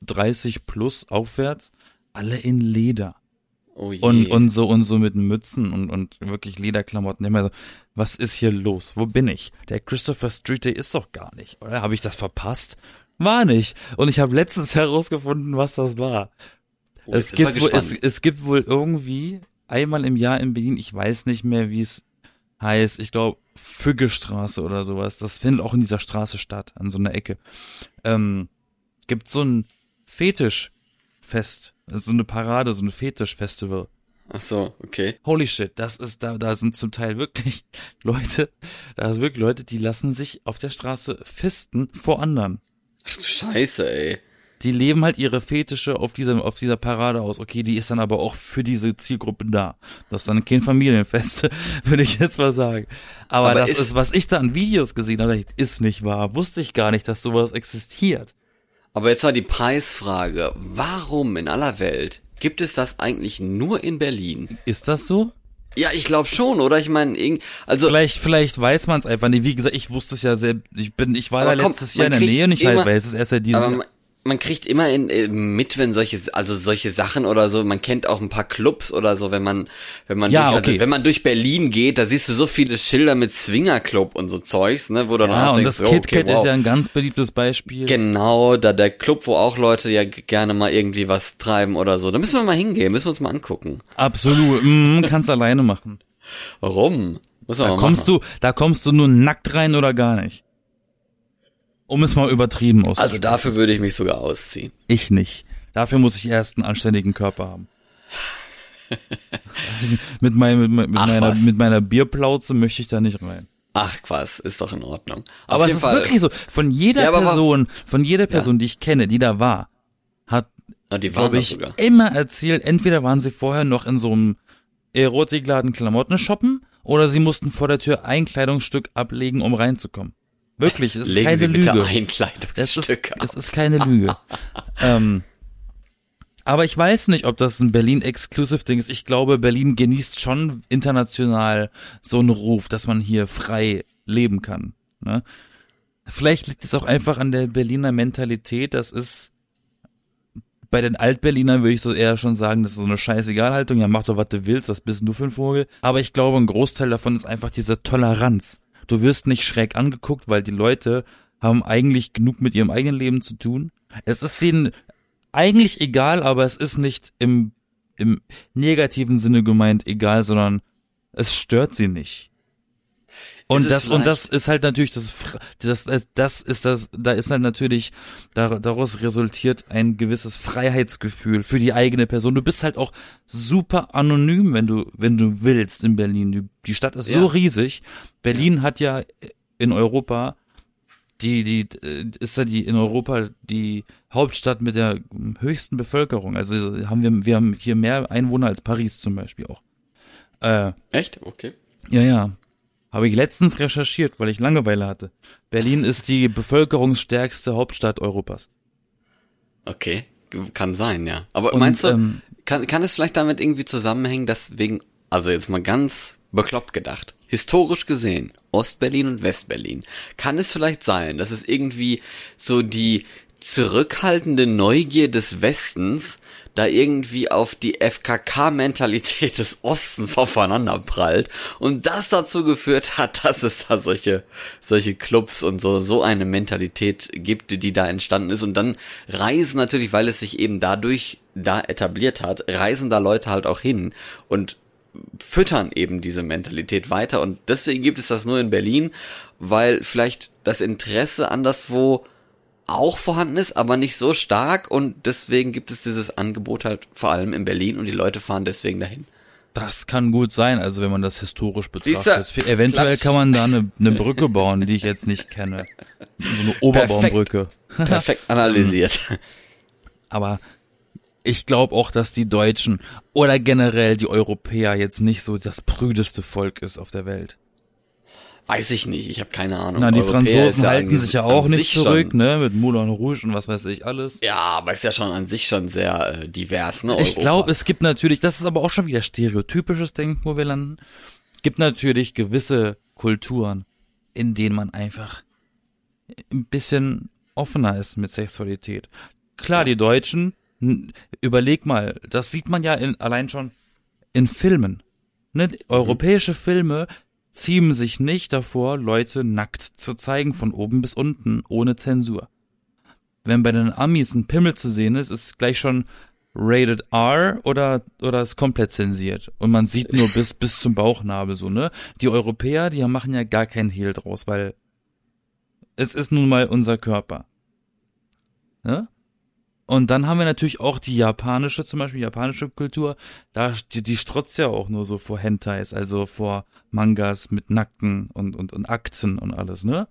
30 plus aufwärts, alle in Leder. Oh je. Und, und so und so mit Mützen und, und wirklich Lederklamotten. Immer so, was ist hier los? Wo bin ich? Der Christopher Street Day ist doch gar nicht, oder? Habe ich das verpasst? War nicht. Und ich habe letztens herausgefunden, was das war. Oh, es gibt wohl, es, es gibt wohl irgendwie einmal im Jahr in Berlin, ich weiß nicht mehr, wie es heißt, ich glaube Függestraße oder sowas. Das findet auch in dieser Straße statt, an so einer Ecke. Ähm, gibt so ein Fetischfest, also so eine Parade, so ein Fetischfestival. Ach so, okay. Holy shit, das ist da, da sind zum Teil wirklich Leute, da sind wirklich Leute, die lassen sich auf der Straße fisten vor anderen. Ach du Scheiße, ey. Die leben halt ihre Fetische auf dieser, auf dieser Parade aus. Okay, die ist dann aber auch für diese Zielgruppe da. Das ist dann kein Familienfest, würde ich jetzt mal sagen. Aber, Aber das ist- ist, was ich da an Videos gesehen habe, ist nicht wahr. Wusste ich gar nicht, dass sowas existiert. Aber jetzt war die Preisfrage. Warum in aller Welt gibt es das eigentlich nur in Berlin? Ist das so? Ja, ich glaube schon, oder? Ich meine, also Vielleicht, vielleicht weiß man es einfach nicht. Wie gesagt, ich wusste es ja selbst. Ich bin, ich war da komm, letztes Jahr in der Nähe und ich halt weiß es erst seit diesem aber man, man kriegt immer in, äh, mit, wenn solche, also solche Sachen oder so, man kennt auch ein paar Clubs oder so, wenn man, wenn man, Ja, durch, okay. also wenn man durch Berlin geht, da siehst du so viele Schilder mit Swingerclub und so Zeugs, ne, wo du dann Ja, auch und denkst, das oh, KitKat okay, wow. ist ja ein ganz beliebtes Beispiel. Genau, da der Club, wo auch Leute ja gerne mal irgendwie was treiben oder so. Da müssen wir mal hingehen, müssen wir uns mal angucken. Absolut. Mm, kannst alleine machen. Warum? Da kommst machen. du, da kommst du nur nackt rein oder gar nicht. Um es mal übertrieben auszudrücken. Also dafür würde ich mich sogar ausziehen. ich nicht. Dafür muss ich erst einen anständigen Körper haben. mit, mein, mit, mit, Ach, meiner, was. mit meiner Bierplauze möchte ich da nicht rein. Ach was, ist doch in Ordnung. Aber Auf es jeden ist Fall. wirklich so. Von jeder Ja, aber Person, von jeder Person, die ich kenne, die da war, hat, Ah, die waren glaube ich, sogar. immer erzählt, entweder waren sie vorher noch in so einem Erotikladen Klamotten shoppen oder sie mussten vor der Tür ein Kleidungsstück ablegen, um reinzukommen. Wirklich, es ist Legen keine Sie bitte Lüge. ein Es ist, es ist keine Lüge. ähm, aber ich weiß nicht, ob das ein Berlin-Exclusive-Ding ist. Ich glaube, Berlin genießt schon international so einen Ruf, dass man hier frei leben kann. Ne? Vielleicht liegt es auch einfach an der Berliner Mentalität. Das ist bei den Altberlinern würde ich so eher schon sagen, das ist so eine Scheißegalhaltung. Ja, mach doch, was du willst, was bist denn du für ein Vogel? Aber ich glaube, ein Großteil davon ist einfach diese Toleranz. Du wirst nicht schräg angeguckt, weil die Leute haben eigentlich genug mit ihrem eigenen Leben zu tun. Es ist denen eigentlich egal, aber es ist nicht im, im negativen Sinne gemeint egal, sondern es stört sie nicht. Und das, und das ist halt natürlich das, das, das ist das, da ist halt natürlich, daraus resultiert ein gewisses Freiheitsgefühl für die eigene Person. Du bist halt auch super anonym, wenn du, wenn du willst in Berlin. Die, Stadt ist ja. so riesig. Berlin ja. hat ja in Europa die, die, ist ja die in Europa die Hauptstadt mit der höchsten Bevölkerung. Also haben wir, wir haben hier mehr Einwohner als Paris zum Beispiel auch. Äh, Echt? Okay. Ja, ja. Habe ich letztens recherchiert, weil ich Langeweile hatte. Berlin ist die bevölkerungsstärkste Hauptstadt Europas. Okay, kann sein, ja. Aber Und, meinst du, ähm, kann, kann es vielleicht damit irgendwie zusammenhängen, dass wegen, also jetzt mal ganz bekloppt gedacht, historisch gesehen, Ostberlin und Westberlin, kann es vielleicht sein, dass es irgendwie so die zurückhaltende Neugier des Westens da irgendwie auf die FKK-Mentalität des Ostens aufeinander prallt und das dazu geführt hat, dass es da solche, solche Clubs und so, so eine Mentalität gibt, die da entstanden ist. Und dann reisen natürlich, weil es sich eben dadurch da etabliert hat, reisen da Leute halt auch hin und füttern eben diese Mentalität weiter. Und deswegen gibt es das nur in Berlin, weil vielleicht das Interesse anderswo auch vorhanden ist, aber nicht so stark und deswegen gibt es dieses Angebot halt vor allem in Berlin und die Leute fahren deswegen dahin. Das kann gut sein, also wenn man das historisch betrachtet. Dieser Eventuell Klatsch. kann man da eine, eine Brücke bauen, die ich jetzt nicht kenne. So eine Oberbaumbrücke. Perfekt, perfekt analysiert. Aber ich glaube auch, dass die Deutschen oder generell die Europäer jetzt nicht so das prüdeste Volk ist auf der Welt. Weiß ich nicht, ich habe keine Ahnung. Na, die Europäer Franzosen ja halten sich ja auch nicht zurück, schon, ne, mit Moulin Rouge und was weiß ich alles. Ja, aber ist ja schon an sich schon sehr äh, divers, ne? Ich glaube, es gibt natürlich, das ist aber auch schon wieder stereotypisches Denken, wo wir landen. Gibt natürlich gewisse Kulturen, in denen man einfach ein bisschen offener ist mit Sexualität. Klar, ja. die Deutschen, überleg mal, das sieht man ja in, allein schon in Filmen. Ne? Europäische Filme ziehen sich nicht davor, Leute nackt zu zeigen, von oben bis unten, ohne Zensur. Wenn bei den Amis ein Pimmel zu sehen ist, ist es gleich schon rated R oder, oder ist komplett zensiert. Und man sieht nur bis, bis zum Bauchnabel so, ne? Die Europäer, die machen ja gar keinen Hehl draus, weil es ist nun mal unser Körper. Ne? Und dann haben wir natürlich auch die japanische, zum Beispiel japanische Kultur, da, die, die strotzt ja auch nur so vor Hentais, also vor Mangas mit Nackten und, und, und Akten und alles, ne?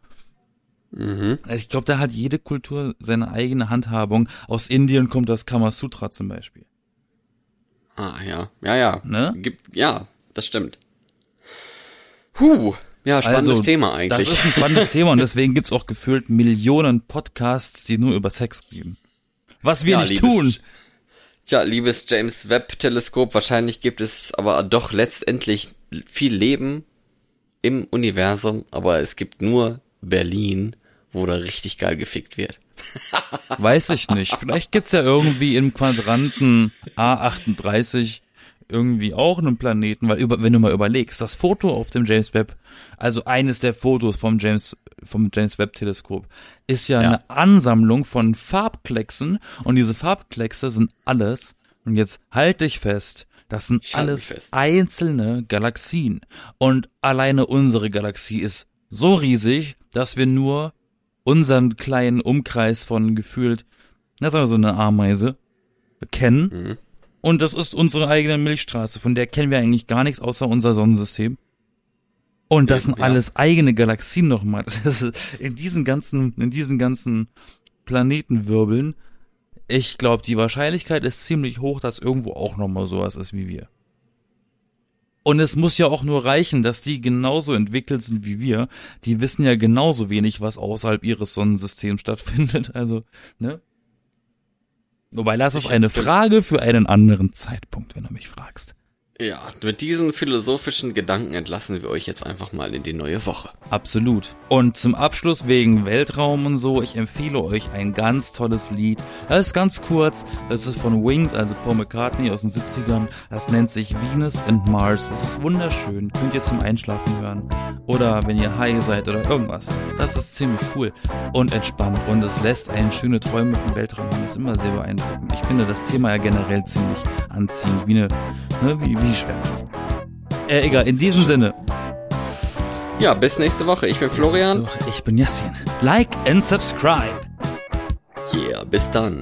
Mhm. Ich glaube, da hat jede Kultur seine eigene Handhabung. Aus Indien kommt das Kamasutra zum Beispiel. Ah, ja. Ja, ja. Ne? Gibt, ja, das stimmt. Huh. Ja, spannendes also, Thema eigentlich. Das ist ein spannendes Thema und deswegen gibt's auch gefühlt Millionen Podcasts, die nur über Sex gehen. Was wir ja, nicht liebes, tun. Tja, liebes James Webb Teleskop, wahrscheinlich gibt es aber doch letztendlich viel Leben im Universum, aber es gibt nur Berlin, wo da richtig geil gefickt wird. Weiß ich nicht. Vielleicht gibt's ja irgendwie im Quadranten A38 irgendwie auch einen Planeten, weil über, wenn du mal überlegst, das Foto auf dem James Webb, also eines der Fotos vom James vom James Webb Teleskop ist ja, ja. eine Ansammlung von Farbklecksen und diese Farbkleckse sind alles und jetzt halt dich fest, das sind alles einzelne Galaxien und alleine unsere Galaxie ist so riesig, dass wir nur unseren kleinen Umkreis von gefühlt, na sagen wir so eine Ameise kennen. Mhm. Und das ist unsere eigene Milchstraße, von der kennen wir eigentlich gar nichts außer unser Sonnensystem. Und das sind ja. alles eigene Galaxien nochmal. In diesen ganzen, in diesen ganzen Planetenwirbeln, ich glaube, die Wahrscheinlichkeit ist ziemlich hoch, dass irgendwo auch nochmal sowas ist wie wir. Und es muss ja auch nur reichen, dass die genauso entwickelt sind wie wir. Die wissen ja genauso wenig, was außerhalb ihres Sonnensystems stattfindet. Also, ne? Wobei, das ist eine Frage für einen anderen Zeitpunkt, wenn du mich fragst. Ja, mit diesen philosophischen Gedanken entlassen wir euch jetzt einfach mal in die neue Woche. Absolut. Und zum Abschluss wegen Weltraum und so, ich empfehle euch ein ganz tolles Lied. Das ist ganz kurz, das ist von Wings, also Paul McCartney aus den 70ern. Das nennt sich Venus and Mars. Es ist wunderschön, könnt ihr zum Einschlafen hören. Oder wenn ihr high seid oder irgendwas. Das ist ziemlich cool und entspannt und es lässt einen schöne Träume vom Weltraum haben. Das ist immer sehr beeindruckend. Ich finde das Thema ja generell ziemlich anziehend, wie eine, ne, wie, wie Schwerkraft. Äh, egal, in diesem Sinne. Ja, bis nächste Woche. Ich bin Florian. Ich bin Yassin. Like and subscribe. Yeah, bis dann.